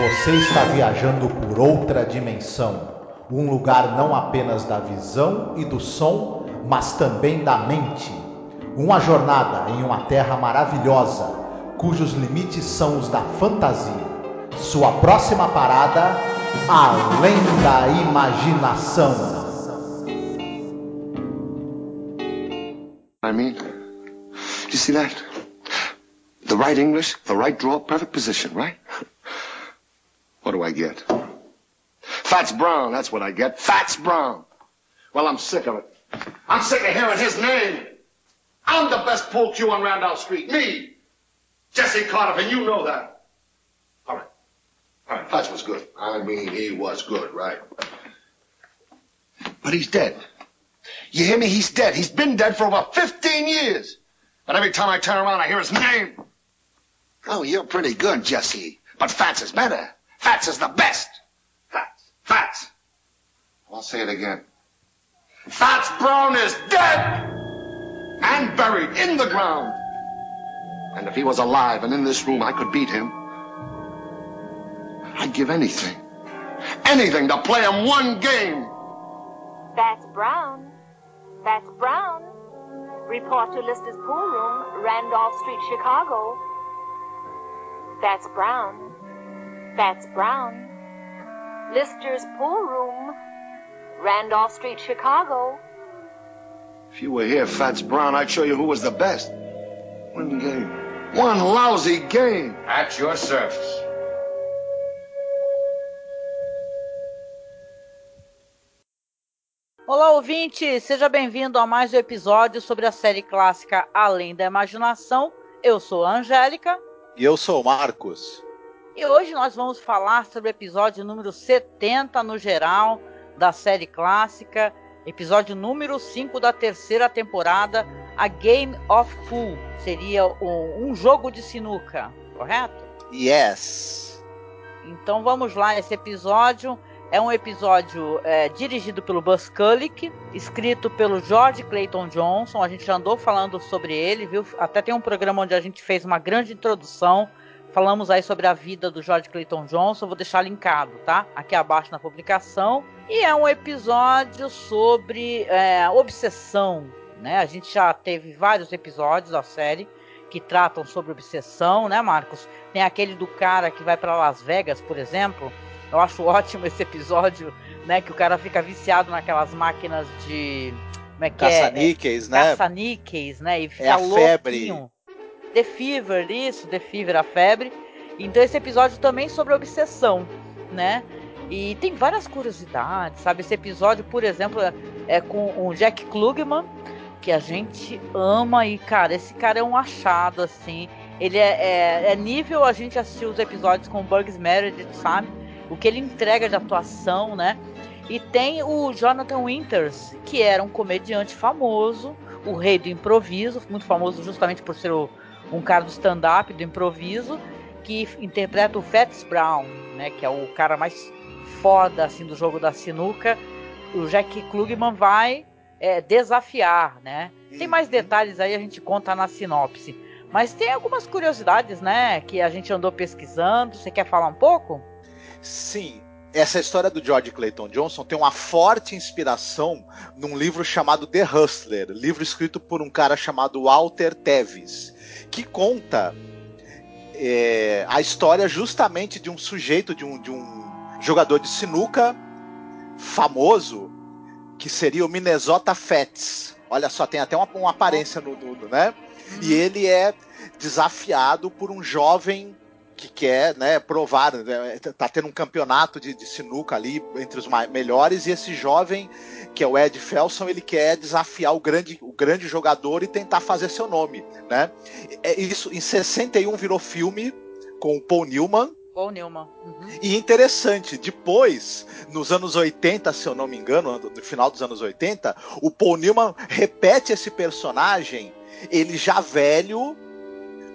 Você está viajando por outra dimensão. Um lugar não apenas da visão e do som, mas também da mente. Uma jornada em uma terra maravilhosa, cujos limites são os da fantasia. Sua próxima parada, além da imaginação. I mean, you see that? The right English, the right draw, perfect position, right? What do I get? Fats Brown, that's what I get. Fats Brown. Well, I'm sick of it. I'm sick of hearing his name. I'm the best pool cue on Randolph Street. Me. Jesse Carter, and you know that. All right. All right, Fats was good. I mean, he was good, right? But he's dead. You hear me? He's dead. He's been dead for over 15 years. And every time I turn around, I hear his name. Oh, you're pretty good, Jesse. But Fats is better. Fats is the best. Fats. Fats. I'll say it again. Fats Brown is dead and buried in the ground. And if he was alive and in this room, I could beat him. I'd give anything, anything to play him one game. Fats Brown. Fats Brown. Report to Lister's pool room, Randolph Street, Chicago. Fats Brown. That's Brown. Lister's pool room, Randolph Street, Chicago. If you were here, Fats Brown, I'd show you who was the best. One game. One lousy game. At your service. Olá, ouvinte! Seja bem-vindo a mais um episódio sobre a série clássica Além da Imaginação. Eu sou a Angélica. E eu sou o Marcos. E hoje nós vamos falar sobre o episódio número 70 no geral da série clássica, episódio número 5 da terceira temporada, A Game of Pool. Seria um, um jogo de sinuca, correto? Yes. Então vamos lá, esse episódio é um episódio é, dirigido pelo Buzz Kulick, escrito pelo George Clayton Johnson. A gente já andou falando sobre ele, viu? Até tem um programa onde a gente fez uma grande introdução. Falamos aí sobre a vida do George Clayton Johnson. Vou deixar linkado, tá? Aqui abaixo na publicação. E é um episódio sobre é, obsessão, né? A gente já teve vários episódios da série que tratam sobre obsessão, né, Marcos? Tem aquele do cara que vai para Las Vegas, por exemplo eu acho ótimo esse episódio, né? Que o cara fica viciado naquelas máquinas de. Como é que Caça-níqueis, é? né? Caça-níqueis, né? E fica é a louquinho. febre. The Fever, isso, The Fever, a febre. Então esse episódio também sobre obsessão, né? E tem várias curiosidades, sabe? Esse episódio, por exemplo, é com o Jack Klugman, que a gente ama e, cara, esse cara é um achado, assim. Ele é, é, é nível a gente assistir os episódios com o Bugs Meredith, sabe? o que ele entrega de atuação, né? E tem o Jonathan Winters, que era um comediante famoso, o rei do improviso, muito famoso justamente por ser o, um cara do stand-up, do improviso, que interpreta o Fats Brown, né? Que é o cara mais foda assim do jogo da sinuca. O Jack Klugman vai é, desafiar, né? Tem mais detalhes aí a gente conta na sinopse. Mas tem algumas curiosidades, né? Que a gente andou pesquisando. Você quer falar um pouco? Sim, essa história do George Clayton Johnson tem uma forte inspiração num livro chamado The Hustler, livro escrito por um cara chamado Walter Tevis, que conta é, a história justamente de um sujeito, de um, de um jogador de sinuca famoso, que seria o Minnesota Fats. Olha só, tem até uma, uma aparência no, no, né? E ele é desafiado por um jovem que quer né, provar, né, tá tendo um campeonato de, de, sinuca ali entre os melhores, e esse jovem, que é o Ed Felson, ele quer desafiar o grande, o grande jogador e tentar fazer seu nome. Né? É, isso em 61 virou filme com o Paul Newman. Paul Newman. Uhum. E interessante, depois, nos anos 80, se eu não me engano, no final dos anos 80, o Paul Newman repete esse personagem, ele já velho,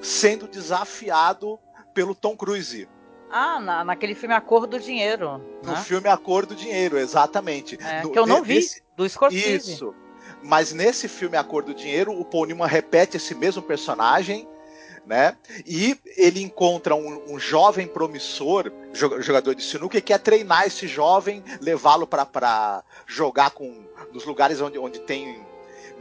sendo desafiado pelo Tom Cruise. Ah, na, naquele filme A Cor do Dinheiro. No né? filme A Cor do Dinheiro, exatamente. É, no, que eu não vi, nesse, do Scorsese. Isso. Mas nesse filme A Cor do Dinheiro, o Paul Newman repete esse mesmo personagem, né? E ele encontra um, um jovem promissor, jogador de sinuca, e quer treinar esse jovem, levá-lo para jogar com nos lugares onde, onde tem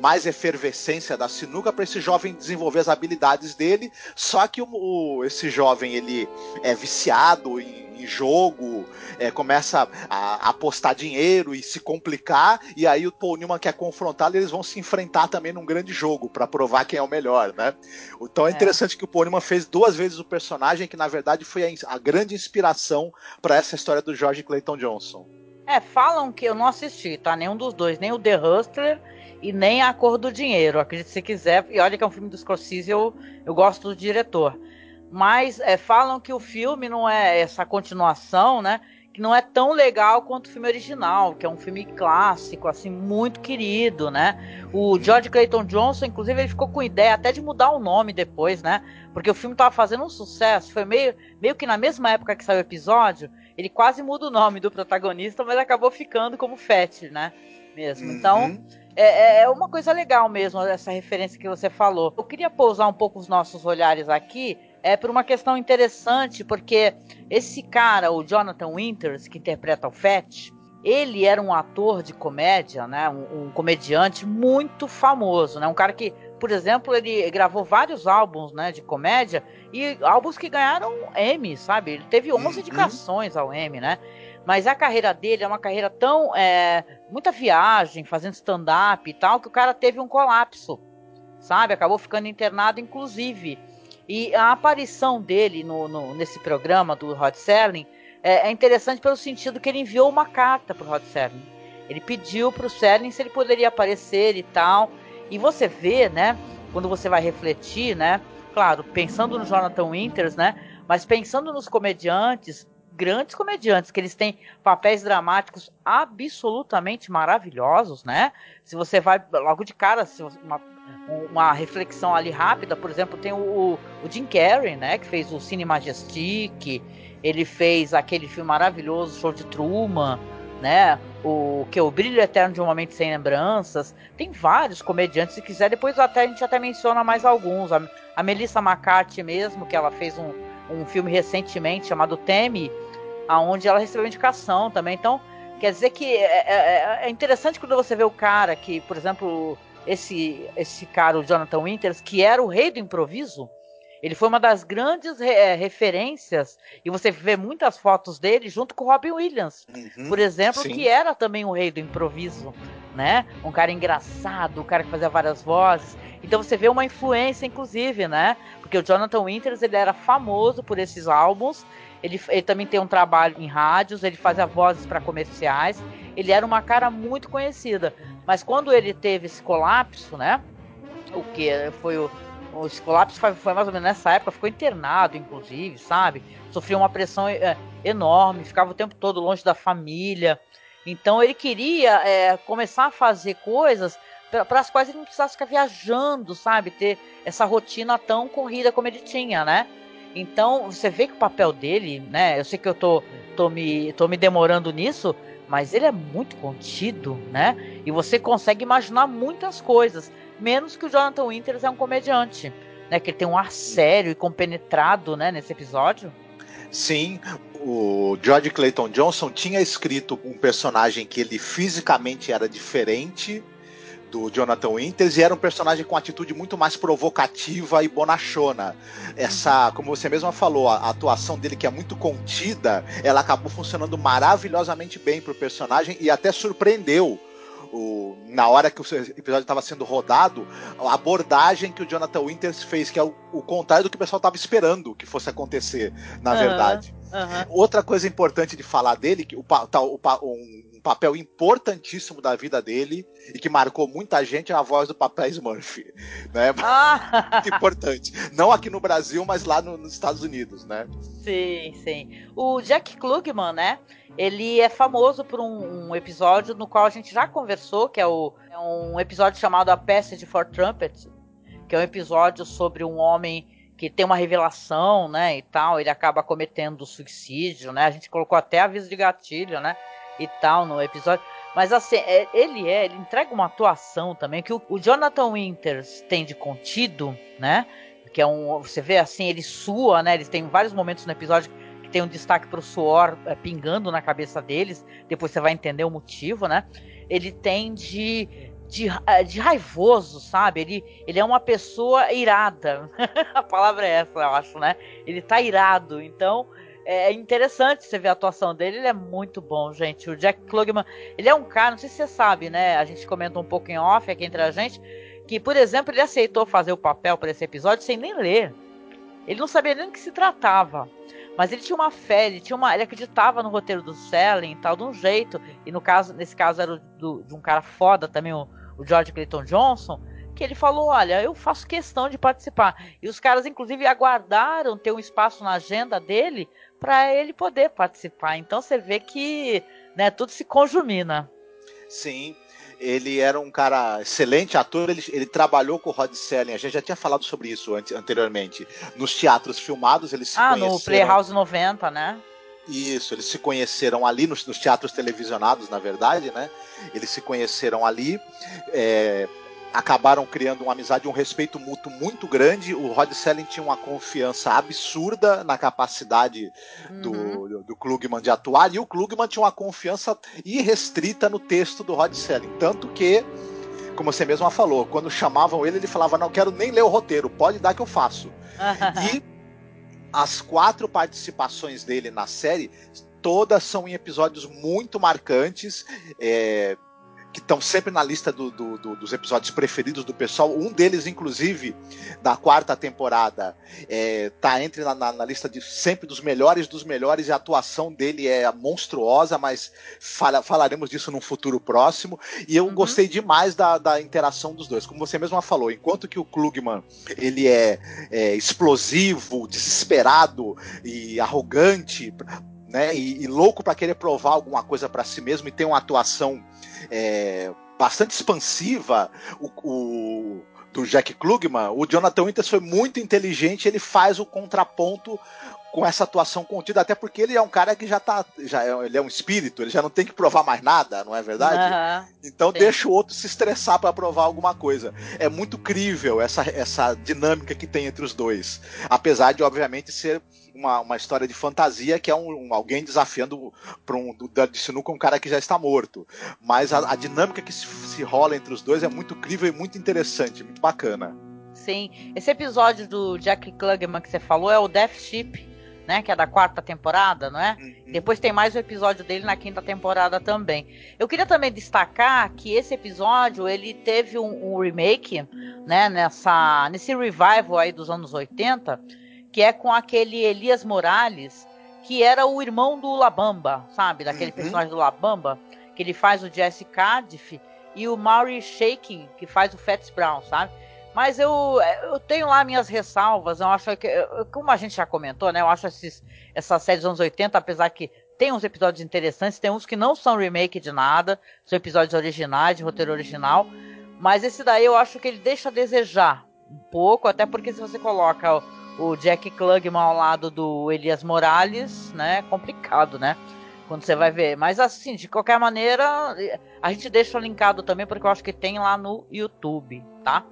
mais efervescência da sinuca para esse jovem desenvolver as habilidades dele. Só que o, o, esse jovem ele é viciado em, jogo, é, começa a, a, apostar dinheiro e se complicar, e aí o Paul Newman quer confrontá-lo e eles vão se enfrentar também num grande jogo para provar quem é o melhor, né? Então é, é, interessante que o Paul Newman fez duas vezes o personagem, que na verdade foi a, a grande inspiração para essa história do George Clayton Johnson. É, falam que eu não assisti, tá? Nenhum dos dois, nem o The Hustler e nem A Cor do Dinheiro. Acredite se quiser. E olha que é um filme do Scorsese, eu, eu gosto do diretor. Mas é, falam que o filme não é essa continuação, né? Que não é tão legal quanto o filme original, que é um filme clássico, assim, muito querido, né? O George Clayton Johnson, inclusive, ele ficou com ideia até de mudar o nome depois, né? Porque o filme tava fazendo um sucesso. Foi meio, meio que na mesma época que saiu o episódio, ele quase muda o nome do protagonista, mas acabou ficando como Fett, né? Mesmo. Então, uhum. É, é uma coisa legal mesmo, essa referência que você falou. Eu queria pousar um pouco os nossos olhares aqui é por uma questão interessante, porque esse cara, o Jonathan Winters, que interpreta o Fett, ele era um ator de comédia, né? Um, um, comediante muito famoso, né? Um cara que, por exemplo, ele gravou vários álbuns, né, de comédia e álbuns que ganharam Emmy, sabe? Ele teve 11 uhum. indicações ao Emmy, né? Mas a carreira dele é uma carreira tão é, muita viagem, fazendo stand-up e tal, que o cara teve um colapso, sabe? Acabou ficando internado, inclusive. E a aparição dele no, no nesse programa do Rod Serling é, é, interessante pelo sentido que ele enviou uma carta para o Rod Serling. Ele pediu para o Serling se ele poderia aparecer e tal. E você vê, né? Quando você vai refletir, né? Claro, pensando no Jonathan Winters, né? Mas pensando nos comediantes, grandes comediantes, que eles têm papéis dramáticos absolutamente maravilhosos, né? Se você vai logo de cara, se uma uma reflexão ali rápida, por exemplo, tem o, o Jim Carrey, né, que fez o Cine Majestic, ele fez aquele filme maravilhoso, Show de Truman, né, o que é o Brilho Eterno de um Momento Sem Lembranças, tem vários comediantes, se quiser, depois até a gente até menciona mais alguns, a, a Melissa McCarthy mesmo, que ela fez um, um filme recentemente chamado Teme, aonde ela recebeu indicação também, então quer dizer que é, é, é interessante quando você vê o cara que, por exemplo, esse, esse cara, o Jonathan Winters, que era o rei do improviso. Ele foi uma das grandes é, referências, e você vê muitas fotos dele junto com o Robin Williams, uhum, por exemplo, sim. que era também o rei do improviso, né? Um cara engraçado, um cara que fazia várias vozes. Então você vê uma influência, inclusive, né? Porque o Jonathan Winters ele era famoso por esses álbuns. Ele, ele também tem um trabalho em rádios, ele fazia vozes para comerciais. Ele era uma cara muito conhecida. Mas quando ele teve esse colapso, né? O que foi o, o esse colapso foi, foi, mais ou menos nessa época, ficou internado, inclusive, sabe? Sofreu uma pressão é, enorme, ficava o tempo todo longe da família. Então ele queria é, começar a fazer coisas para as quais ele não precisasse ficar viajando, sabe? Ter essa rotina tão corrida como ele tinha, né? Então você vê que o papel dele, né? Eu sei que eu tô, tô, me, tô me demorando nisso, mas ele é muito contido, né? E você consegue imaginar muitas coisas, menos que o Jonathan Winters é um comediante, né? Que ele tem um ar sério e compenetrado, né? Nesse episódio. Sim, o George Clayton Johnson tinha escrito um personagem que ele fisicamente era diferente do Jonathan Winters e era um personagem com atitude muito mais provocativa e bonachona. Essa, como você mesma falou, a, atuação dele que é muito contida, ela acabou funcionando maravilhosamente bem pro personagem e até surpreendeu o, na hora que o episódio estava sendo rodado, a abordagem que o Jonathan Winters fez, que é o, o contrário do que o pessoal estava esperando que fosse acontecer, na uhum, verdade. Uhum. Outra coisa importante de falar dele, que o, tá, o, um, papel importantíssimo da vida dele e que marcou muita gente é a voz do Papel Smurf, né? Ah. Muito importante. Não aqui no Brasil, mas lá no, nos Estados Unidos, né? Sim, sim. O Jack Klugman, né? Ele é famoso por um, um episódio no qual a gente já conversou, que é, o, é um episódio chamado A Passage for Trumpet, que é um episódio sobre um homem que tem uma revelação, né, e tal, ele acaba cometendo suicídio, né? A gente colocou até aviso de gatilho, né? E tal no episódio. Mas assim, é, ele é, ele entrega uma atuação também que o, o Jonathan Winters tem de contido, né? que é um. Você vê assim, ele sua, né? Eles têm vários momentos no episódio que tem um destaque pro suor é, pingando na cabeça deles. Depois você vai entender o motivo, né? Ele tem de. De, é, de raivoso, sabe? Ele, ele é uma pessoa irada. a palavra é essa, eu acho, né? Ele tá irado. Então, é interessante você ver a atuação dele, ele é muito bom, gente. O Jack Klugman, ele é um cara, não sei se você sabe, né? A gente comenta um pouco em off aqui entre a gente, que, por exemplo, ele aceitou fazer o papel para esse episódio sem nem ler. Ele não sabia nem do que se tratava. Mas ele tinha uma fé, ele, tinha uma, ele acreditava no roteiro do Selling e tal, de um jeito. E no caso, nesse caso era do, de um cara foda também, o, o George Clayton Johnson, que ele falou: Olha, eu faço questão de participar. E os caras, inclusive, aguardaram ter um espaço na agenda dele para ele poder participar. Então você vê que né, tudo se conjumina. Sim, ele era um cara excelente ator, ele, ele trabalhou com o Rod Serling, a gente já tinha falado sobre isso anteriormente. Nos teatros filmados, eles se ah, conheceram. Ah, no Playhouse 90, né? Isso, eles se conheceram ali nos, nos, teatros televisionados, na verdade, né? Eles se conheceram ali. É, acabaram criando uma amizade, um respeito mútuo muito grande. O Rod Selling tinha uma confiança absurda na capacidade uhum. do, do Klugman de atuar, e o Klugman tinha uma confiança irrestrita no texto do Rod Selling. Tanto que, como você mesma falou, quando chamavam ele, ele falava: Não quero nem ler o roteiro, pode dar que eu faço. e as quatro participações dele na série todas são em episódios muito marcantes. É, que estão sempre na lista do, do, do, dos episódios preferidos do pessoal. Um deles, inclusive, da quarta temporada, é, tá entre na, na, na, lista de sempre dos melhores dos melhores e a atuação dele é monstruosa, mas fala, falaremos disso num futuro próximo. E eu uhum. gostei demais da, da interação dos dois. Como você mesma falou, enquanto que o Klugman ele é, é explosivo, desesperado e arrogante, né, e, e louco para querer provar alguma coisa para si mesmo e tem uma atuação é, bastante expansiva, o, o, do Jack Klugman, o Jonathan Winters foi muito inteligente, ele faz o contraponto com essa atuação contida, até porque ele é um cara que já tá. Já é, ele é um espírito, ele já não tem que provar mais nada, não é verdade? Uhum, então sim. deixa o outro se estressar para provar alguma coisa. É muito crível essa, essa dinâmica que tem entre os dois. Apesar de, obviamente, ser uma, uma história de fantasia que é um, um alguém desafiando para um de sinuca um cara que já está morto. Mas a, a dinâmica que se, se rola entre os dois é muito crível e muito interessante, muito bacana. Sim, esse episódio do Jack Klugman que você falou é o Death Ship, né? Que é da quarta temporada, não é? Uhum. Depois tem mais um episódio dele na quinta temporada também. Eu queria também destacar que esse episódio ele teve um, um remake, né? Nessa, nesse revival aí dos anos 80 que é com aquele Elias Morales, que era o irmão do Labamba, sabe? Daquele uhum. personagem do Labamba, que ele faz o Jesse Cardiff, e o Maury Shaking, que faz o Fats Brown, sabe? Mas eu, eu tenho lá minhas ressalvas, eu acho que, como a gente já comentou, né? Eu acho esses, essa série dos anos 80, apesar que tem uns episódios interessantes, tem uns que não são remake de nada, são episódios originais, de roteiro original, mas esse daí eu acho que ele deixa a desejar um pouco, até porque se você coloca o Jack Klugman ao lado do Elias Morales, né? Complicado, né? Quando você vai ver. Mas assim, de qualquer maneira, a gente deixa linkado também, porque eu acho que tem lá no YouTube, tá?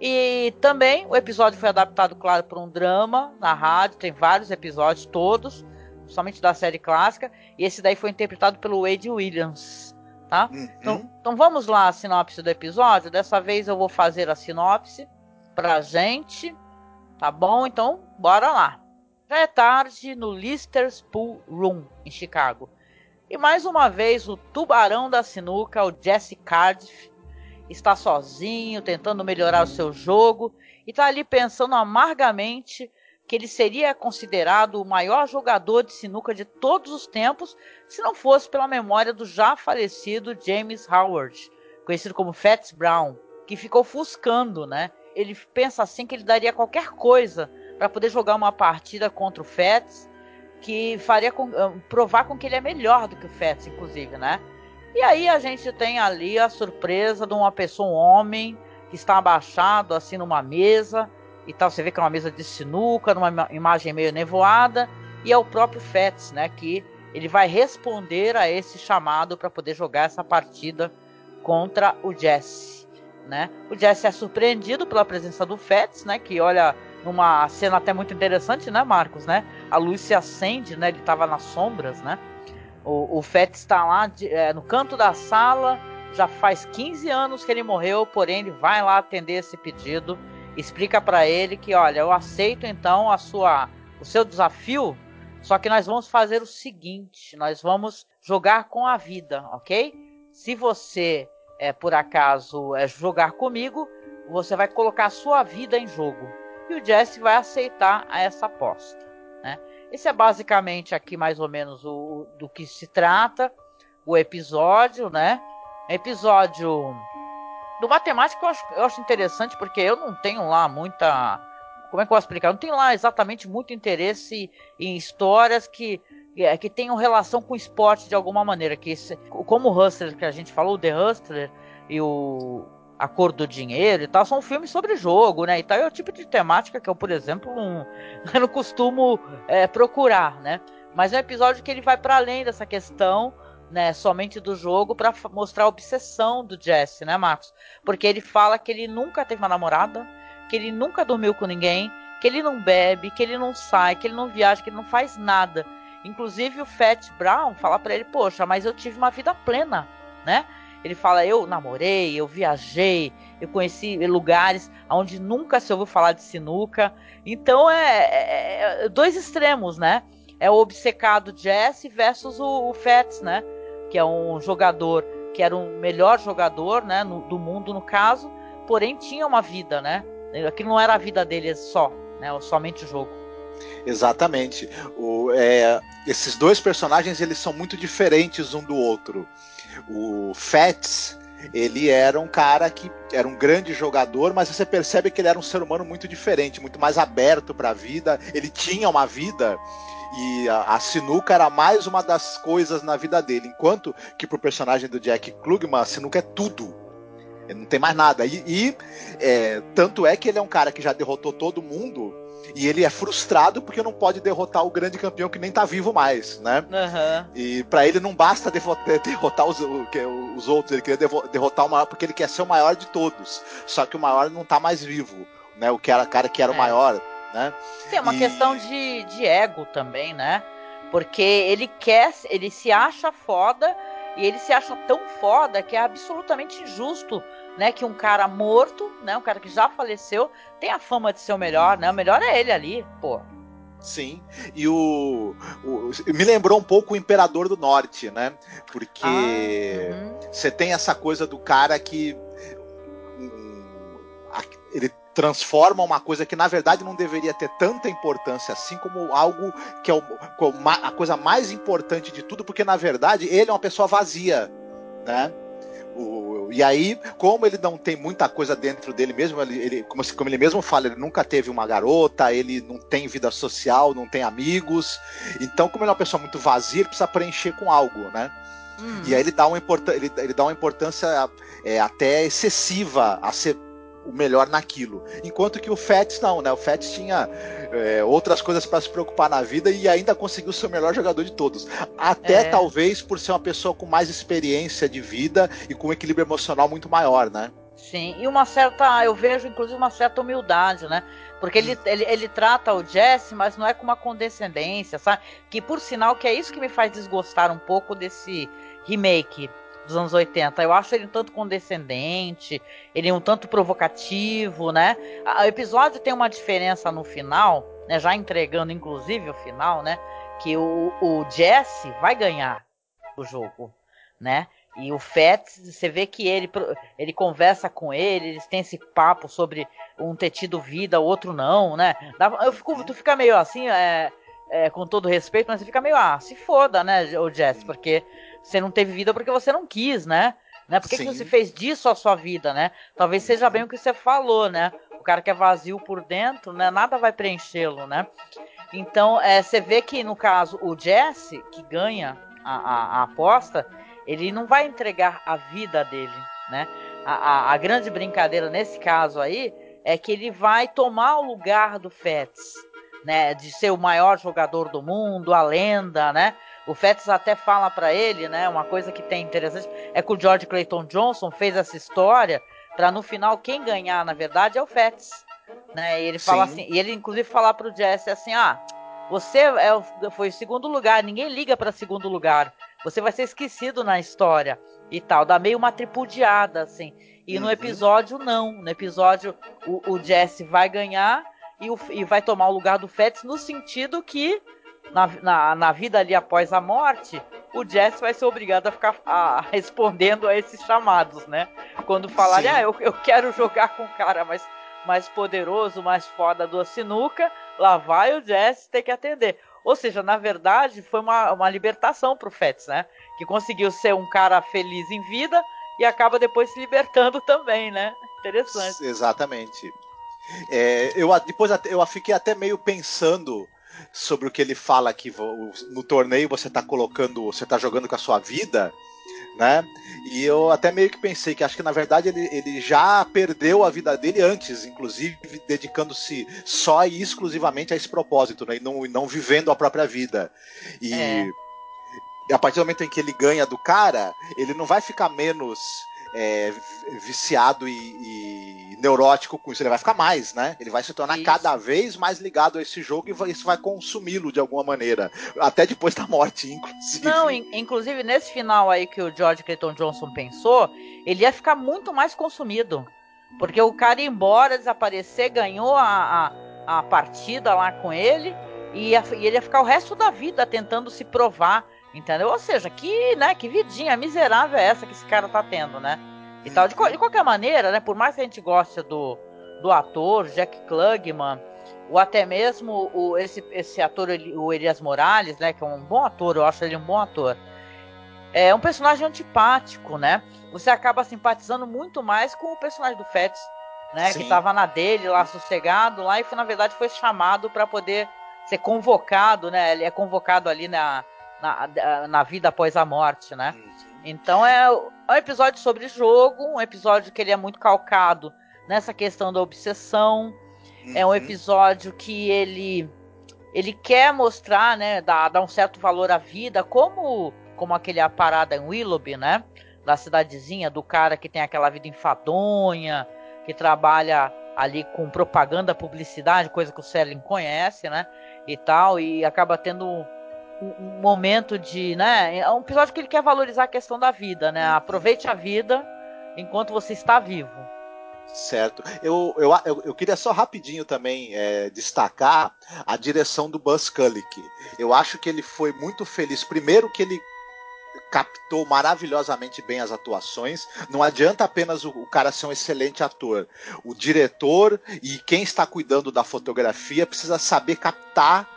E também o episódio foi adaptado, claro, para um drama na rádio. Tem vários episódios, todos, somente da série clássica. E esse daí foi interpretado pelo Wade Williams, tá? Uhum. Então, então vamos lá, a sinopse do episódio. Dessa vez eu vou fazer a sinopse pra gente. Tá bom? Então, bora lá. Já é tarde no Lister's Pool Room, em Chicago. E mais uma vez, o tubarão da sinuca, o Jesse Cardiff, está sozinho, tentando melhorar o seu jogo e está ali pensando amargamente que ele seria considerado o maior jogador de sinuca de todos os tempos se não fosse pela memória do já falecido James Howard, conhecido como Fats Brown, que ficou fuscando, né? Ele pensa assim que ele daria qualquer coisa para poder jogar uma partida contra o Fets que faria com, ah, provar com que ele é melhor do que o Fets, inclusive, né? E aí a gente tem ali a surpresa de uma pessoa, um homem, que está abaixado assim numa mesa e tal. Você vê que é uma mesa de sinuca, numa imagem meio nevoada, e é o próprio Fets, né? Que ele vai responder a esse chamado para poder jogar essa partida contra o Jesse né? O Jesse é surpreendido pela presença do Fats, né? Que olha numa cena até muito interessante, né, Marcos, né? A luz se acende, né? Ele estava nas sombras, né? O, o está lá de, é, no canto da sala, já faz 15 anos que ele morreu, porém ele vai lá atender esse pedido, explica para ele que, olha, eu aceito então a sua, o seu desafio, só que nós vamos fazer o seguinte, nós vamos jogar com a vida, ok? Se você é, por acaso é, jogar comigo, você vai colocar a sua vida em jogo e o Jesse vai aceitar essa aposta. Né? Esse é basicamente aqui mais ou menos o, do que se trata o episódio, né? Episódio do matemática eu acho, eu acho interessante porque eu não tenho lá muita como é que eu vou explicar? Eu não tenho lá exatamente muito interesse em histórias que que tenham relação com esporte de alguma maneira. Que esse, como o Hustler que a gente falou, o The Hustler e o a Cor do Dinheiro e tal, são filmes sobre jogo, né? E tal é o tipo de temática que eu, por exemplo, não, não costumo é, procurar, né? Mas é um episódio que ele vai para além dessa questão, né, somente do jogo, para mostrar a obsessão do Jesse, né, Marcos? Porque ele fala que ele nunca teve uma namorada, que ele nunca dormiu com ninguém, que ele não bebe, que ele não sai, que ele não viaja, que ele não faz nada. Inclusive o Fat Brown fala para ele, poxa, mas eu tive uma vida plena, né? Ele fala: Eu namorei, eu viajei, eu conheci lugares onde nunca se ouviu falar de sinuca. Então é, é, é dois extremos, né? É o obcecado Jesse versus o, o Fats, né? Que é um jogador que era o melhor jogador né, no, do mundo, no caso, porém tinha uma vida, né? Aquilo não era a vida dele só, né? Somente o jogo. Exatamente. O, é, esses dois personagens eles são muito diferentes um do outro. O Fats, ele era um cara que era um grande jogador, mas você percebe que ele era um ser humano muito diferente, muito mais aberto para a vida. Ele tinha uma vida e a, a, sinuca era mais uma das coisas na vida dele, enquanto que pro personagem do Jack Klugman, a sinuca é tudo. Ele não tem mais nada. E, e é, tanto é que ele é um cara que já derrotou todo mundo e ele é frustrado porque não pode derrotar o grande campeão que nem tá vivo mais, né? Uhum. E para ele não basta derrotar os, os outros, ele queria derrotar o maior porque ele quer ser o maior de todos. Só que o maior não tá mais vivo, né? O que era cara que era é. o maior, né? Tem uma e... questão de, de ego também, né? Porque ele quer, ele se acha foda e ele se acha tão foda que é absolutamente injusto né, que um cara morto, né, um cara que já faleceu, tem a fama de ser o melhor, né? O melhor é ele ali, pô. Sim, e o, o, me lembrou um pouco o Imperador do Norte, né? Porque ah, uhum. você tem essa coisa do cara que um, ele transforma uma coisa que na verdade não deveria ter tanta importância assim como algo que é o, a coisa mais importante de tudo, porque na verdade ele é uma pessoa vazia, né? O, e aí, como ele não tem muita coisa dentro dele mesmo, ele, ele como, como, ele mesmo fala, ele nunca teve uma garota, ele não tem vida social, não tem amigos. Então, como ele é uma pessoa muito vazia, ele precisa preencher com algo, né? Hum. E aí ele dá uma, ele, ele dá uma importância é, até excessiva a ser o melhor naquilo. Enquanto que o Fats não, né? O Fats tinha é, outras coisas para se preocupar na vida e ainda conseguiu ser o melhor jogador de todos. Até é. talvez por ser uma pessoa com mais experiência de vida e com um equilíbrio emocional muito maior, né? Sim, e uma certa, eu vejo inclusive uma certa humildade, né? Porque ele, ele, ele trata o Jesse, mas não é com uma condescendência, sabe? Que por sinal que é isso que me faz desgostar um pouco desse remake dos anos 80. Eu acho ele um tanto condescendente, ele um tanto provocativo, né? O episódio tem uma diferença no final, né? Já entregando inclusive o final, né? Que o, o Jesse vai ganhar o jogo, né? E o Fats, você vê que ele, ele conversa com ele, eles têm esse papo sobre um ter tido vida, o outro não, né? Eu fico, tu fica meio assim, é, é, com todo respeito, mas você fica meio, ah, se foda, né, o Jesse, porque você não teve vida porque você não quis, né? né? Por que, que você fez disso a sua vida, né? Talvez seja bem o que você falou, né? O cara que é vazio por dentro, né? Nada vai preenchê-lo, né? Então, é, você vê que, no caso, o Jesse, que ganha a, a, a aposta, ele não vai entregar a vida dele, né? A, a, a, grande brincadeira nesse caso aí é que ele vai tomar o lugar do Fets, né? De ser o maior jogador do mundo, a lenda, né? O Fetz até fala para ele, né? Uma coisa que tem interessante é que o George Clayton Johnson fez essa história para no final quem ganhar, na verdade, é o Fetz, Né? E ele fala Sim. assim, e ele inclusive fala pro Jesse assim, ah, você é o, foi segundo lugar, ninguém liga para segundo lugar. Você vai ser esquecido na história e tal. Dá meio uma tripudiada, assim. E uhum. no episódio, não. No episódio, o, o Jesse vai ganhar e, o, e vai tomar o lugar do Fetz no sentido que na, na, na, vida ali após a morte, o Jesse vai ser obrigado a ficar a, respondendo a esses chamados, né? Quando falarem, ah, eu, eu quero jogar com o cara mais, mais poderoso, mais foda do sinuca, lá vai o Jesse ter que atender. Ou seja, na verdade, foi uma, uma libertação pro Fetz, né? Que conseguiu ser um cara feliz em vida e acaba depois se libertando também, né? Interessante. Exatamente. É, eu depois eu fiquei até meio pensando sobre o que ele fala que no torneio você está colocando, você está jogando com a sua vida, né? E eu até meio que pensei que acho que na verdade ele, ele já perdeu a vida dele antes, inclusive dedicando-se só e exclusivamente a esse propósito, né? E não, não vivendo a própria vida. E, é. e a partir do momento em que ele ganha do cara, ele não vai ficar menos é, viciado e, e, neurótico com isso. Ele vai ficar mais, né? Ele vai se tornar isso. cada vez mais ligado a esse jogo e vai, isso vai consumi-lo de alguma maneira. Até depois da morte, inclusive. Não, in, inclusive nesse final aí que o George Clayton Johnson pensou, ele ia ficar muito mais consumido. Porque o cara ia embora, desaparecer, ganhou a, a, a partida lá com ele. E, ia, e ele ia ficar o resto da vida tentando se provar Entendeu? Ou seja, que, né, que vidinha miserável é essa que esse cara tá tendo, né? E tal. De, de qualquer maneira, né, por mais que a gente goste do, do ator, Jack Klugman, ou até mesmo o, esse, esse ator, o Elias Morales, né, que é um bom ator, eu acho ele um bom ator. É um personagem antipático, né? Você acaba simpatizando muito mais com o personagem do Fetz, né, Sim. que tava na dele lá sossegado lá e que na verdade foi chamado para poder ser convocado, né? Ele é convocado ali na na, na vida após a morte, né? Então é, é um episódio sobre jogo, um episódio que ele é muito calcado nessa questão da obsessão. Uhum. É um uhum. episódio que ele ele quer mostrar, né, dar, dar um certo valor à vida, como como aquele a parada em Willoughby, né? Da cidadezinha, do cara que tem aquela vida enfadonha, que trabalha ali com propaganda, publicidade, coisa que o Selling conhece, né? E tal, e acaba tendo um momento de, né? É um episódio que ele quer valorizar a questão da vida, né? Aproveite a vida enquanto você está vivo. Certo. Eu, eu, eu, eu queria só rapidinho também é, destacar a direção do Buzz Kulick. Eu acho que ele foi muito feliz. Primeiro que ele captou maravilhosamente bem as atuações. Não adianta apenas o, o, cara ser um excelente ator. O diretor e quem está cuidando da fotografia precisa saber captar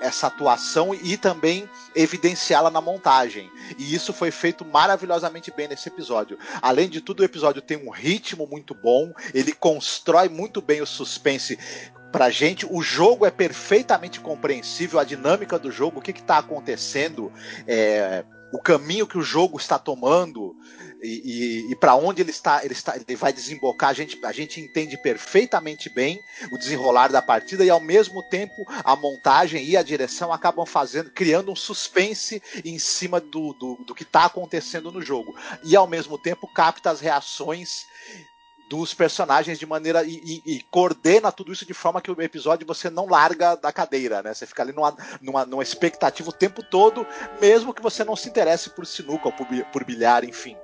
essa atuação e também evidenciá-la na montagem. E isso foi feito maravilhosamente bem nesse episódio. Além de tudo, o episódio tem um ritmo muito bom, ele constrói muito bem o suspense pra gente. O jogo é perfeitamente compreensível, a dinâmica do jogo, o que está acontecendo, é, o caminho que o jogo está tomando e, e, e para onde ele está, ele está, ele vai desembocar, a gente, a gente entende perfeitamente bem o desenrolar da partida e ao mesmo tempo a montagem e a direção acabam fazendo, criando um suspense em cima do, do, do que está acontecendo no jogo. E ao mesmo tempo capta as reações dos personagens de maneira e, e, e, coordena tudo isso de forma que o episódio você não larga da cadeira, né? Você fica ali numa, numa, numa expectativa o tempo todo, mesmo que você não se interesse por sinuca ou por, por bilhar, enfim.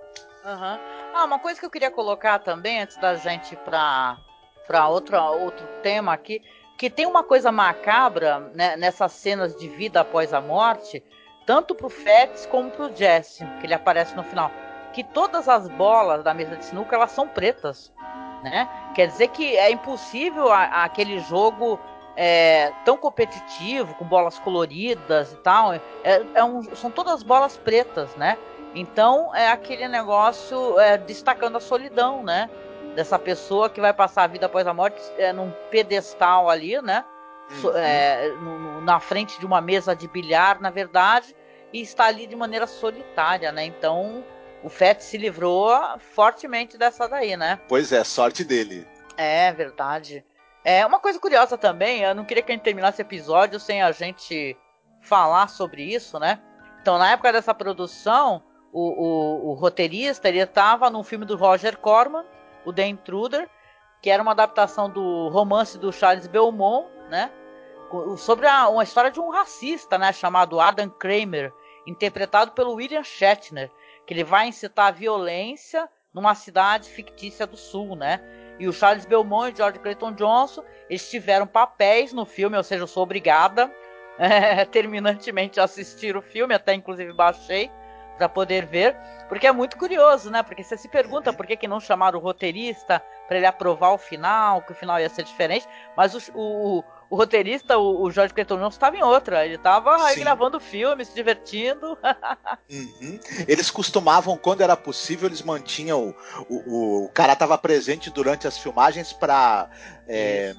Uhum. Ah, uma coisa que eu queria colocar também, antes da gente ir pra, pra outro, outro tema aqui, que tem uma coisa macabra né, nessas cenas de vida após a morte, tanto pro Fats como pro Jesse, que ele aparece no final, que todas as bolas da mesa de sinuca elas são pretas, né? Quer dizer que é impossível a, a aquele jogo é, tão competitivo, com bolas coloridas e tal, é, é um, são todas bolas pretas, né? Então é aquele negócio é, destacando a solidão, né? Dessa pessoa que vai passar a vida após a morte é, num pedestal ali, né? Uhum. É, no, na frente de uma mesa de bilhar, na verdade, e está ali de maneira solitária, né? Então o Fett se livrou fortemente dessa daí, né? Pois é, sorte dele. É verdade. É uma coisa curiosa também, eu não queria que a gente terminasse o episódio sem a gente falar sobre isso, né? Então, na época dessa produção, o, o, o roteirista, ele estava no filme do Roger Corman, o The Intruder, que era uma adaptação do romance do Charles Belmont, né? Sobre a, uma história de um racista, né? Chamado Adam Kramer, interpretado pelo William Shatner, que ele vai incitar a violência numa cidade fictícia do sul, né? E o Charles Belmont e George Clayton Johnson, eles tiveram papéis no filme, ou seja, eu sou obrigada é, terminantemente a assistir o filme, até inclusive baixei para poder ver, porque é muito curioso, né? Porque você se pergunta por que, que não chamaram o roteirista para ele aprovar o final, que o final ia ser diferente, mas o, o, o roteirista, o, o Jorge Clayton Johnson, estava em outra, ele estava gravando filme, se divertindo. uhum. Eles costumavam, quando era possível, eles mantinham o, o, o cara estava presente durante as filmagens para é,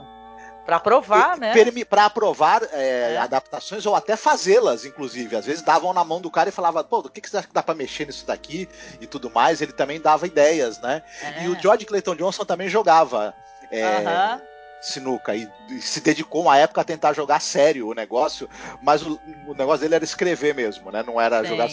para aprovar, né? Para aprovar é, é. adaptações ou até fazê-las, inclusive. Às vezes davam na mão do cara e falava, pô, do que, que você acha que dá para mexer nisso daqui e tudo mais. Ele também dava ideias, né? É. E o George Clayton Johnson também jogava. É, sinuca e, e, se dedicou uma época a tentar jogar sério o negócio, mas o, o negócio dele era escrever mesmo, né? Não era Sim. jogar.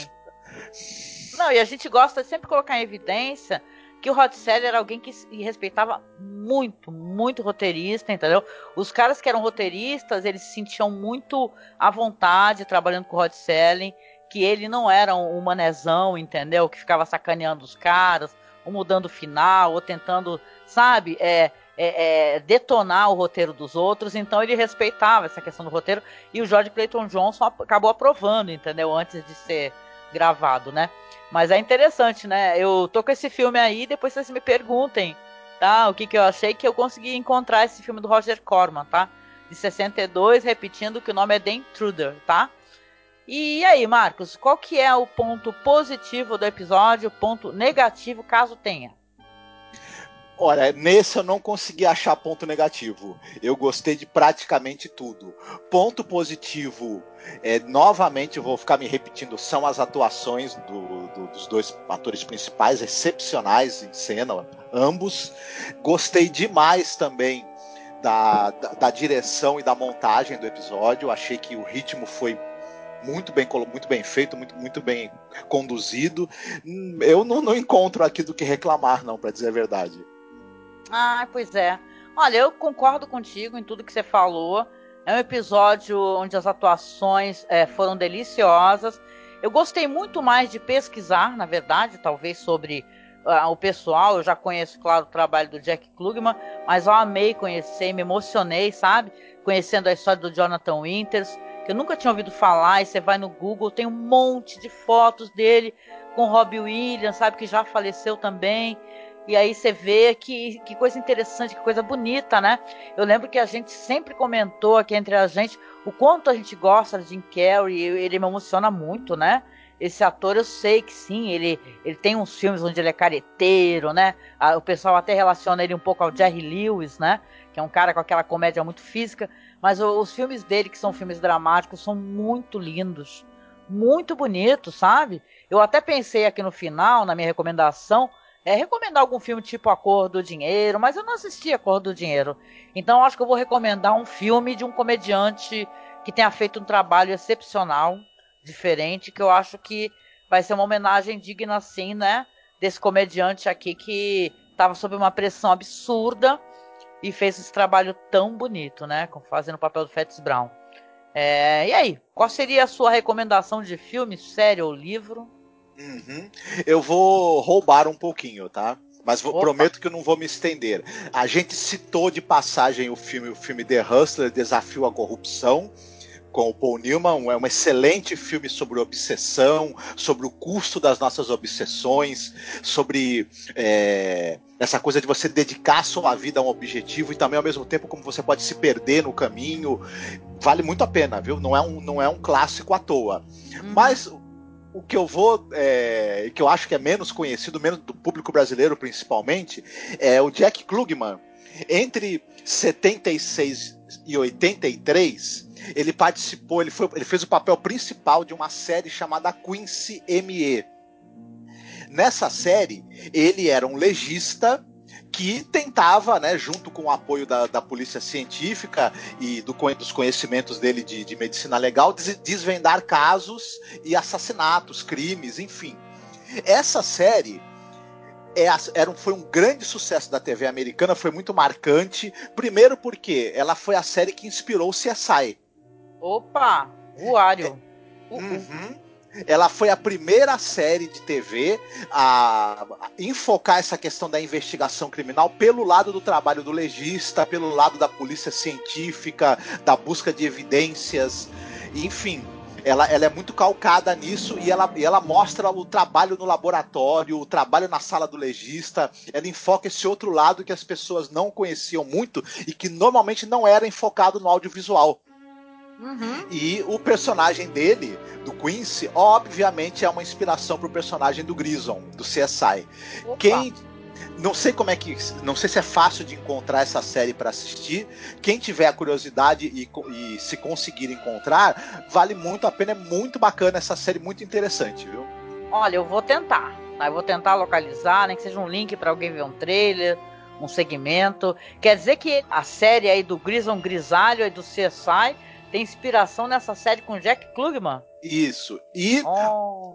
Não, e a gente gosta de sempre colocar em evidência que o Hot Seller era alguém que respeitava muito, muito roteirista, entendeu? Os caras que eram roteiristas, eles se sentiam muito à vontade trabalhando com o Hot Selling, que ele não era um manezão, entendeu? Que ficava sacaneando os caras, ou mudando o final, ou tentando, sabe, é, é, é, detonar o roteiro dos outros, então ele respeitava essa questão do roteiro, e o George Clayton Johnson acabou aprovando, entendeu? Antes de ser gravado, né? Mas é interessante, né? Eu tô com esse filme aí, depois vocês me perguntem, tá? O que, que eu achei que eu consegui encontrar esse filme do Roger Corman, tá? De 62, repetindo que o nome é The Intruder, tá? E aí, Marcos, qual que é o ponto positivo do episódio, ponto negativo, caso tenha? Olha, nesse eu não consegui achar ponto negativo. Eu gostei de praticamente tudo. Ponto positivo, é, novamente vou ficar me repetindo, são as atuações do, do, dos dois atores principais, excepcionais em cena, ambos. Gostei demais também da, da, da direção e da montagem do episódio. Achei que o ritmo foi muito bem, muito bem feito, muito, muito bem conduzido. Eu não, não encontro aqui do que reclamar, não, para dizer a verdade. Ah, pois é. Olha, eu concordo contigo em tudo que você falou. É um episódio onde as atuações é, foram deliciosas. Eu gostei muito mais de pesquisar, na verdade, talvez sobre uh, o pessoal. Eu já conheço, claro, o trabalho do Jack Klugman, mas eu amei conhecer, me emocionei, sabe? Conhecendo a história do Jonathan Winters, que eu nunca tinha ouvido falar. E você vai no Google, tem um monte de fotos dele com Robbie Williams, sabe? Que já faleceu também. E aí você vê que, que coisa interessante, que coisa bonita, né? Eu lembro que a gente sempre comentou aqui entre a gente o quanto a gente gosta de Jim Carrey, ele me emociona muito, né? Esse ator, eu sei que sim, ele, ele tem uns filmes onde ele é careteiro, né? O pessoal até relaciona ele um pouco ao Jerry Lewis, né? Que é um cara com aquela comédia muito física. Mas os filmes dele, que são filmes dramáticos, são muito lindos. Muito bonitos, sabe? Eu até pensei aqui no final, na minha recomendação, é, recomendar algum filme tipo A Cor do Dinheiro, mas eu não assisti A Cor do Dinheiro. Então acho que eu vou recomendar um filme de um comediante que tenha feito um trabalho excepcional, diferente, que eu acho que vai ser uma homenagem digna, assim, né? Desse comediante aqui que estava sob uma pressão absurda e fez esse trabalho tão bonito, né? Fazendo o papel do Fats Brown. É, e aí, qual seria a sua recomendação de filme, série ou livro? Uhum. Eu vou roubar um pouquinho, tá? Mas vou, prometo que eu não vou me estender. A gente citou de passagem o filme, o filme The Hustler, Desafio à Corrupção, com o Paul Newman. É um excelente filme sobre obsessão, sobre o custo das nossas obsessões, sobre é, essa coisa de você dedicar sua vida a um objetivo e também ao mesmo tempo como você pode se perder no caminho. Vale muito a pena, viu? Não é um, não é um clássico à toa. Uhum. Mas o que eu vou, é, que eu acho que é menos conhecido, menos do público brasileiro principalmente, é o Jack Klugman. Entre 76 e 83, ele participou, ele, foi, ele fez o papel principal de uma série chamada Quincy M.E. Nessa série, ele era um legista que tentava, né, junto com o apoio da, da polícia científica e do, dos conhecimentos dele de, de medicina legal, desvendar casos e assassinatos, crimes, enfim. Essa série é, era, foi um grande sucesso da TV americana, foi muito marcante. Primeiro porque ela foi a série que inspirou o CSI. Opa! Voário. É, uhum. Ela foi a primeira série de TV a enfocar essa questão da investigação criminal pelo lado do trabalho do legista, pelo lado da polícia científica, da busca de evidências, enfim. Ela, ela é muito calcada nisso e ela, e ela mostra o trabalho no laboratório, o trabalho na sala do legista. Ela enfoca esse outro lado que as pessoas não conheciam muito e que normalmente não era enfocado no audiovisual. Uhum. E o personagem dele, do Quincy, obviamente é uma inspiração pro personagem do Grison, do CSI. Opa. Quem não sei como é que. Não sei se é fácil de encontrar essa série para assistir. Quem tiver a curiosidade e, e, se conseguir encontrar, vale muito a pena. É muito bacana essa série, muito interessante, viu? Olha, eu vou tentar. Tá? Eu vou tentar localizar, nem que seja um link para alguém ver um trailer, um segmento. Quer dizer que a série aí do Grison Grisalho e do CSI tem inspiração nessa série com Jack Klugman? Isso. E. Oh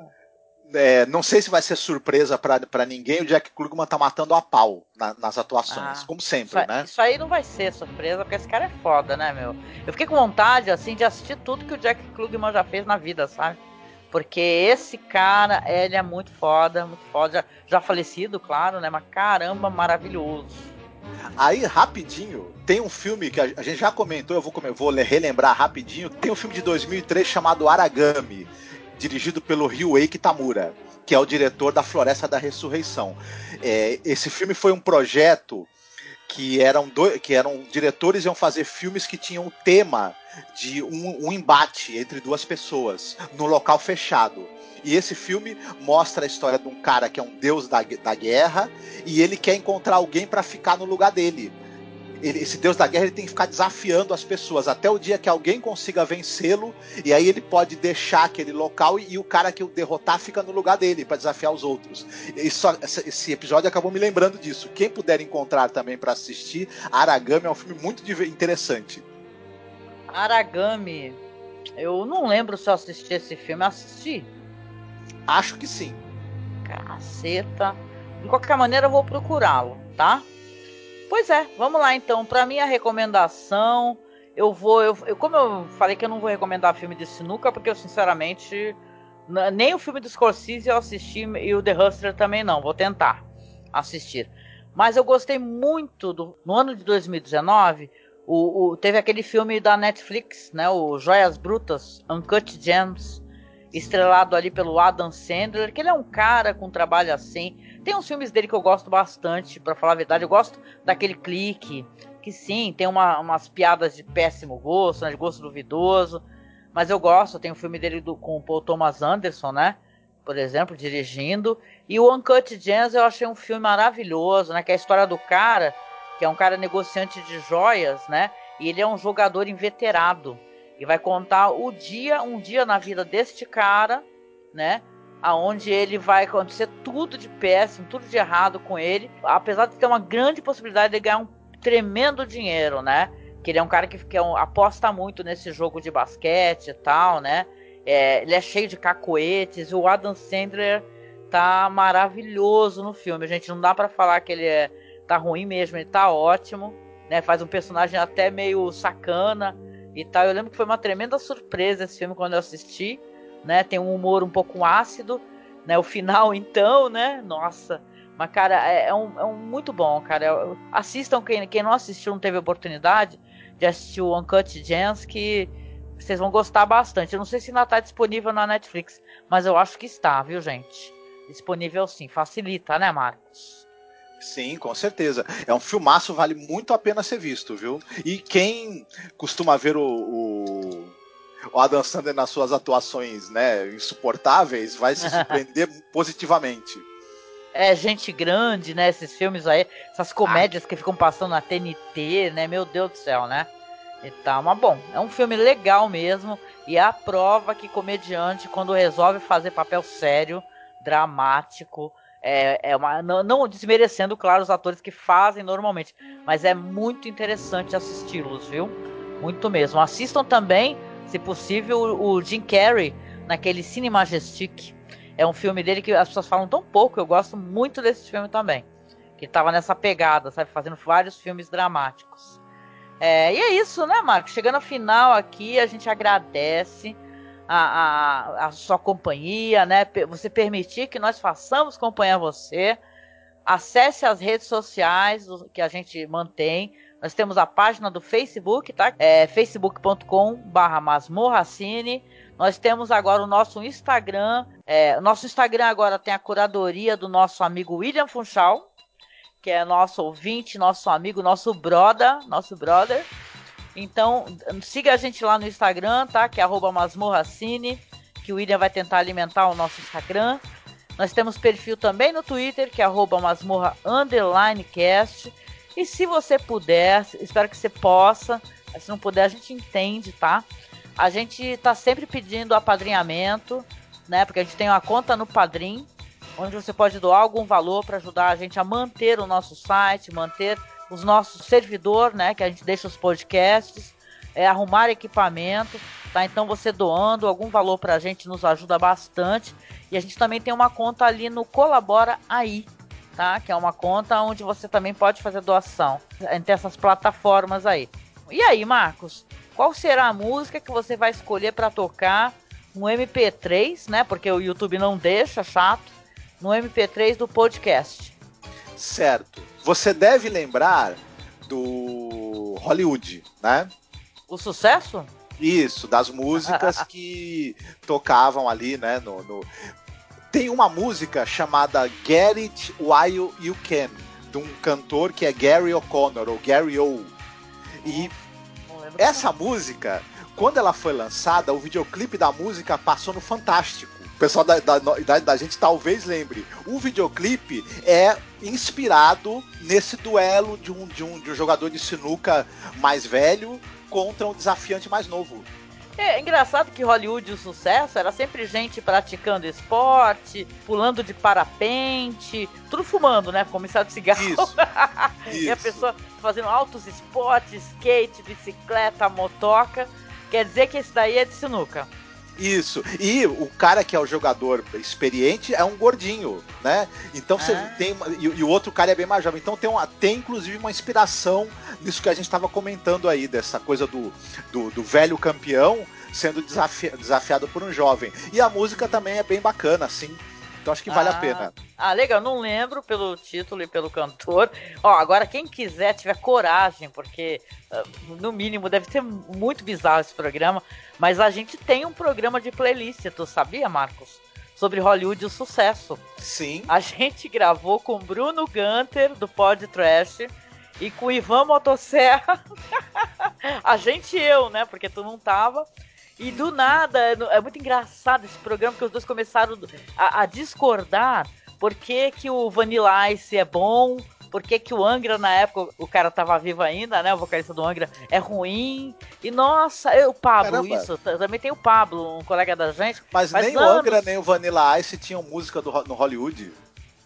é, não sei se vai ser surpresa para ninguém, o Jack Klugman tá matando a pau na, nas atuações, ah, como sempre, isso, né? Isso aí não vai ser surpresa, porque esse cara é foda, né, meu? Eu fiquei com vontade, assim, de assistir tudo que o Jack Klugman já fez na vida, sabe? Porque esse cara, ele é muito foda, muito foda, já, já falecido, claro, né? Mas caramba, maravilhoso. Aí, rapidinho, tem um filme que a, gente já comentou, eu vou, vou relembrar rapidinho. Tem um filme de 2003 chamado Aragami dirigido pelo Ryuei Kitamura, que é o diretor da Floresta da Ressurreição. É, esse filme foi um projeto que eram, dois, que eram diretores iam fazer filmes que tinham o tema de um, um embate entre duas pessoas no local fechado. E esse filme mostra a história de um cara que é um deus da, da guerra e ele quer encontrar alguém para ficar no lugar dele ele, esse deus da guerra ele tem que ficar desafiando as pessoas até o dia que alguém consiga vencê-lo e aí ele pode deixar aquele local e, e, o cara que o derrotar fica no lugar dele para desafiar os outros. Isso, esse episódio acabou me lembrando disso. Quem puder encontrar também para assistir, Aragami é um filme muito interessante. Aragami, eu não lembro se eu assisti esse filme. Assisti? Acho que sim. Caceta. De qualquer maneira, eu vou procurá-lo, tá? Pois é, vamos lá então. Para minha recomendação, eu vou. Eu, eu, como eu falei que eu não vou recomendar filme de sinuca, porque eu sinceramente. Nem o filme do Scorsese eu assisti e o The Hustler também não. Vou tentar assistir. Mas eu gostei muito do. No ano de 2019, o, o, teve aquele filme da Netflix, né? O Joias Brutas, Uncut Gems, estrelado ali pelo Adam Sandler, que ele é um cara com trabalho assim tem uns filmes dele que eu gosto bastante, para falar a verdade. Eu gosto daquele clique, que sim, tem uma, umas piadas de péssimo gosto, né, de gosto duvidoso. Mas eu gosto, tem o um filme dele do, com o Paul Thomas Anderson, né? Por exemplo, dirigindo. E o Uncut Gems eu achei um filme maravilhoso, né? Que é a história do cara, que é um cara negociante de joias, né? E ele é um jogador inveterado. E vai contar o dia, um dia na vida deste cara, né? aonde ele vai acontecer tudo de péssimo, tudo de errado com ele, apesar de ter uma grande possibilidade de ganhar um tremendo dinheiro, né? Que ele é um cara que, que é um, aposta muito nesse jogo de basquete e tal, né? É, ele é cheio de cacoetes, o Adam Sandler tá maravilhoso no filme, gente. Não dá para falar que ele é, tá ruim mesmo, ele tá ótimo, né? Faz um personagem até meio sacana e tal. Eu lembro que foi uma tremenda surpresa esse filme quando eu assisti né? Tem um humor um pouco ácido, né? O final, então, né? Nossa. Mas, cara, é, é, um, é um muito bom, cara. Assistam quem, quem não assistiu, não teve oportunidade de assistir o Uncut Gems, que vocês vão gostar bastante. Eu não sei se ainda está disponível na Netflix, mas eu acho que está, viu, gente? Disponível sim. Facilita, né, Marcos? Sim, com certeza. É um filmaço, vale muito a pena ser visto, viu? E quem costuma ver o, o o Adam Sandler nas suas atuações, né, insuportáveis, vai se surpreender positivamente. É, gente grande, né? Esses filmes aí, essas comédias ah. que ficam passando na TNT, né? Meu Deus do céu, né? E tá, mas bom, é um filme legal mesmo. E é a prova que comediante, quando resolve fazer papel sério, dramático, é, é uma. Não, não desmerecendo, claro, os atores que fazem normalmente. Mas é muito interessante assisti-los, viu? Muito mesmo. Assistam também se possível, o Jim Carrey naquele Cine Majestic. é um filme dele que as pessoas falam tão pouco, eu gosto muito desse filme também. Que tava nessa pegada, sabe? Fazendo vários filmes dramáticos. É, e é isso, né, Marcos? Chegando ao final aqui, a gente agradece a, a, a sua companhia, né? Você permitir que nós façamos companhia a você. Acesse as redes sociais que a gente mantém. Nós temos a página do Facebook, tá? É facebook.com/barra masmorracine. Nós temos agora o nosso Instagram. É, o nosso Instagram agora tem a curadoria do nosso amigo William Funchal, que é nosso ouvinte, nosso amigo, nosso brother, nosso brother. Então, siga a gente lá no Instagram, tá? Que é masmorracine, que o William vai tentar alimentar o nosso Instagram. Nós temos perfil também no Twitter, que é masmorra cast. E se você puder, espero que você possa, se não puder, a gente entende, tá? A gente tá sempre pedindo apadrinhamento, né? Porque a gente tem uma conta no Padrim, onde você pode doar algum valor para ajudar a gente a manter o nosso site, manter os nossos servidor, né? Que a gente deixa os podcasts, é, arrumar equipamento, tá? Então você doando algum valor para a gente nos ajuda bastante. E a gente também tem uma conta ali no Colabora Aí, tá? Que é uma conta onde você também pode fazer doação entre essas plataformas aí. E aí, Marcos, qual será a música que você vai escolher para tocar no MP3, né? Porque o YouTube não deixa, chato, no MP3 do podcast. Certo. Você deve lembrar do Hollywood, né? O sucesso? Isso, das músicas que tocavam ali, né? No, no, tem uma música chamada Get It While You Can, de um cantor que é Gary O'Connor, ou Gary O. E essa música, quando ela foi lançada, o videoclipe da música passou no Fantástico. O pessoal da, da, da, da gente talvez lembre. O videoclipe é inspirado nesse duelo de um, de um, de um jogador de sinuca mais velho contra um desafiante mais novo. É engraçado que Hollywood o sucesso era sempre gente praticando esporte, pulando de parapente, tudo fumando, né? Começar de cigarro. Isso. e a pessoa fazendo altos esportes, skate, bicicleta, motoca. Quer dizer que esse daí é de sinuca. Isso. E o cara que é o jogador experiente é um gordinho, né? Então você ah. tem. E, e, o outro cara é bem mais jovem. Então tem, uma, tem inclusive uma inspiração nisso que a gente estava comentando aí, dessa coisa do, do, do velho campeão sendo desafi desafiado por um jovem. E a música também é bem bacana, assim. Então acho que vale ah, a pena. Ah, legal. Não lembro pelo título e pelo cantor. Ó, agora quem quiser, tiver coragem, porque ah, no mínimo deve ser muito bizarro esse programa, mas a gente tem um programa de playlist, tu sabia, Marcos? Sobre Hollywood e o sucesso. Sim. A gente gravou com Bruno Gunter, do Pod Trash, e com Ivan Motosserra. a gente e eu, né? Porque tu não tava. E do nada, é, é muito engraçado esse programa, porque os dois começaram a, a discordar por que, que o Vanilla Ice é bom, por que, que o Angra, na época, o cara tava vivo ainda, né? O vocalista do Angra é ruim. E nossa, o Pablo, Caramba. isso. Também tem o Pablo, um colega da gente. Mas nem anos... o Angra nem o Vanilla Ice tinham música do, no Hollywood.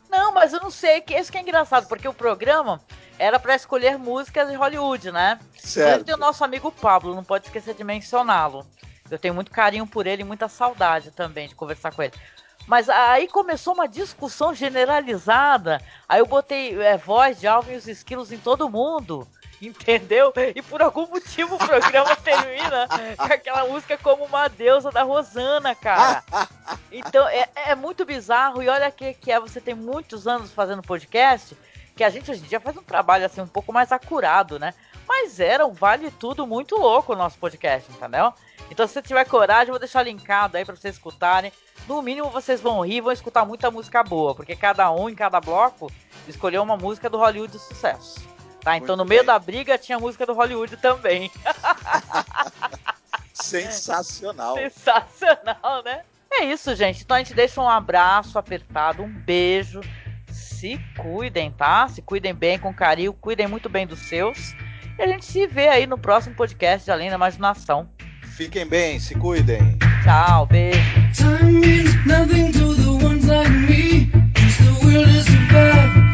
Não, mas eu não sei, que isso que é engraçado, porque o programa era para escolher músicas de Hollywood, né? Certo. tem o nosso amigo Pablo, não pode esquecer de mencioná-lo. Eu tenho muito carinho por ele e muita saudade também de conversar com ele. Mas aí começou uma discussão generalizada. Aí eu botei é, voz de Alvin e os esquilos em todo mundo. Entendeu? E por algum motivo o programa termina com aquela música como uma deusa da Rosana, cara. Então é, é muito bizarro. E olha que, que é, você tem muitos anos fazendo podcast, que a gente hoje em dia faz um trabalho assim um pouco mais acurado, né? Mas era um vale tudo muito louco o nosso podcast, entendeu? Então, se você tiver coragem, eu vou deixar linkado aí para vocês escutarem. No mínimo, vocês vão rir e vão escutar muita música boa, porque cada um em cada bloco escolheu uma música do Hollywood de sucesso. Tá? Então, no meio da briga tinha música do Hollywood também. Sensacional. Sensacional, né? É isso, gente. Então a gente deixa um abraço apertado, um beijo. Se cuidem, tá? Se cuidem bem, com carinho, cuidem muito bem dos seus. E a gente se vê aí no próximo podcast de Além da Imaginação. Fiquem bem, se cuidem. Tchau, beijo. Time means nothing to the ones like me. Just the will to survive.